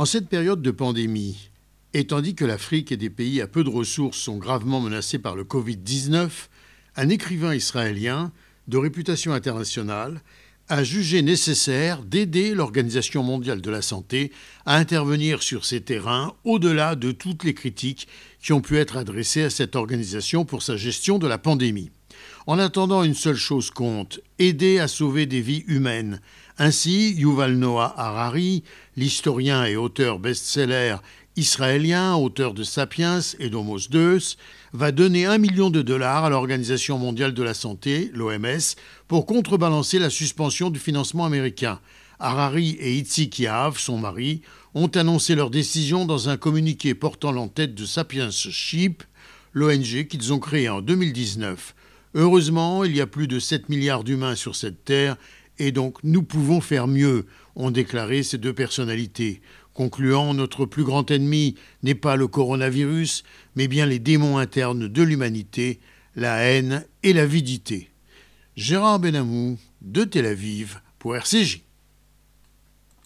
En cette période de pandémie, et tandis que l'Afrique et des pays à peu de ressources sont gravement menacés par le Covid-19, un écrivain israélien de réputation internationale a jugé nécessaire d'aider l'Organisation mondiale de la santé à intervenir sur ces terrains au-delà de toutes les critiques qui ont pu être adressées à cette organisation pour sa gestion de la pandémie. En attendant, une seule chose compte, aider à sauver des vies humaines. Ainsi, Yuval Noah Harari, l'historien et auteur best-seller israélien, auteur de Sapiens et d'Homos Deus, va donner un million de dollars à l'Organisation mondiale de la santé, l'OMS, pour contrebalancer la suspension du financement américain. Harari et Itzik Yahav, son mari, ont annoncé leur décision dans un communiqué portant l'entête de Sapiens Ship, l'ONG qu'ils ont créée en 2019. Heureusement, il y a plus de 7 milliards d'humains sur cette terre et donc nous pouvons faire mieux, ont déclaré ces deux personnalités, concluant notre plus grand ennemi n'est pas le coronavirus, mais bien les démons internes de l'humanité, la haine et l'avidité. Gérard Benamou, de Tel Aviv, pour RCJ.